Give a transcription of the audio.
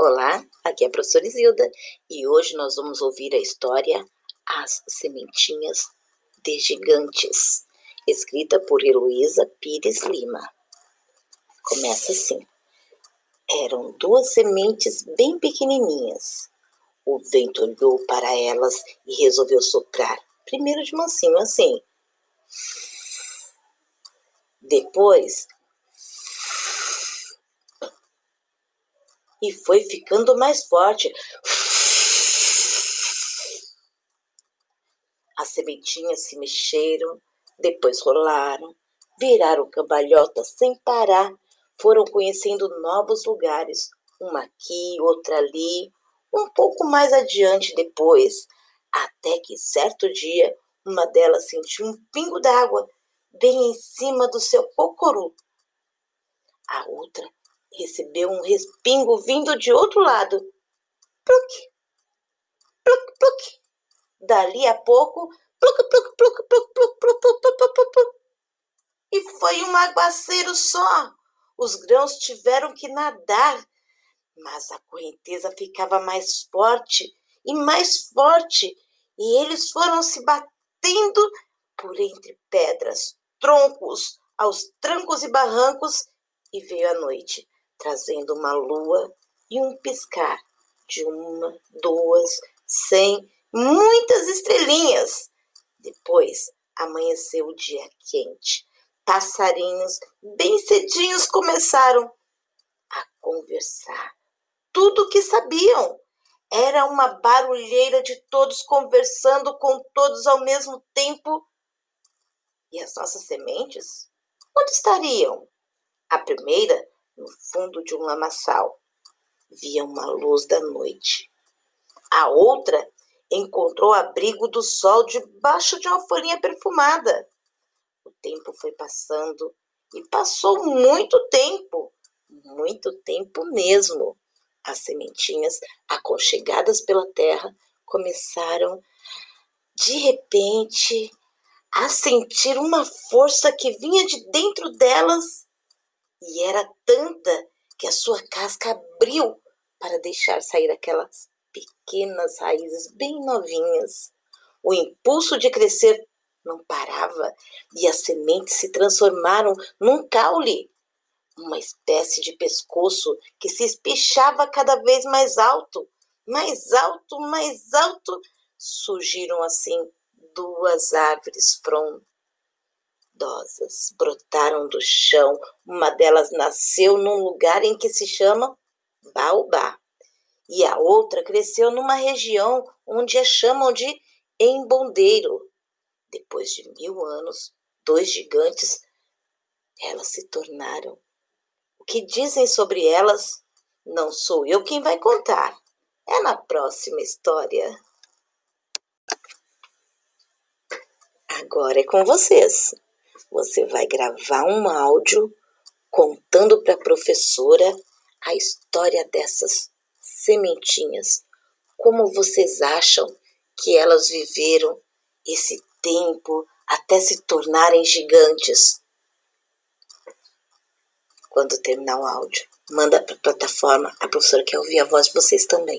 Olá, aqui é a professora Isilda e hoje nós vamos ouvir a história As Sementinhas de Gigantes, escrita por Heloísa Pires Lima. Começa assim. Eram duas sementes bem pequenininhas. O vento olhou para elas e resolveu soprar, primeiro de mansinho assim. Depois e foi ficando mais forte. As sementinhas se mexeram, depois rolaram, viraram cambalhota sem parar, foram conhecendo novos lugares, uma aqui, outra ali, um pouco mais adiante depois, até que certo dia uma delas sentiu um pingo d'água bem em cima do seu cocoru. A outra recebeu um respingo vindo de outro lado. Pluc, pluc, pluc. Dali a pouco, pluc, pluc, pluc, pluc, pluc, pluc, pluc, pluc, pluc, pluc. E foi um aguaceiro só. Os grãos tiveram que nadar, mas a correnteza ficava mais forte e mais forte, e eles foram se batendo por entre pedras, troncos, aos trancos e barrancos, e veio a noite trazendo uma lua e um piscar de uma, duas, cem, muitas estrelinhas. Depois amanheceu o dia quente. Passarinhos bem cedinhos começaram a conversar. Tudo o que sabiam. Era uma barulheira de todos conversando com todos ao mesmo tempo. E as nossas sementes? Onde estariam? A primeira no fundo de um lamaçal. Via uma luz da noite. A outra encontrou abrigo do sol debaixo de uma folhinha perfumada. O tempo foi passando e passou muito tempo, muito tempo mesmo. As sementinhas, aconchegadas pela terra, começaram de repente a sentir uma força que vinha de dentro delas e era tanta que a sua casca abriu para deixar sair aquelas pequenas raízes bem novinhas. O impulso de crescer não parava e as sementes se transformaram num caule, uma espécie de pescoço que se espichava cada vez mais alto, mais alto, mais alto. Surgiram assim duas árvores frondosas idosas brotaram do chão. Uma delas nasceu num lugar em que se chama Baobá, e a outra cresceu numa região onde a chamam de Embondeiro. Depois de mil anos, dois gigantes, elas se tornaram. O que dizem sobre elas não sou eu quem vai contar. É na próxima história. Agora é com vocês você vai gravar um áudio contando para a professora a história dessas sementinhas. Como vocês acham que elas viveram esse tempo até se tornarem gigantes? Quando terminar o áudio, manda para a plataforma. A professora quer ouvir a voz de vocês também?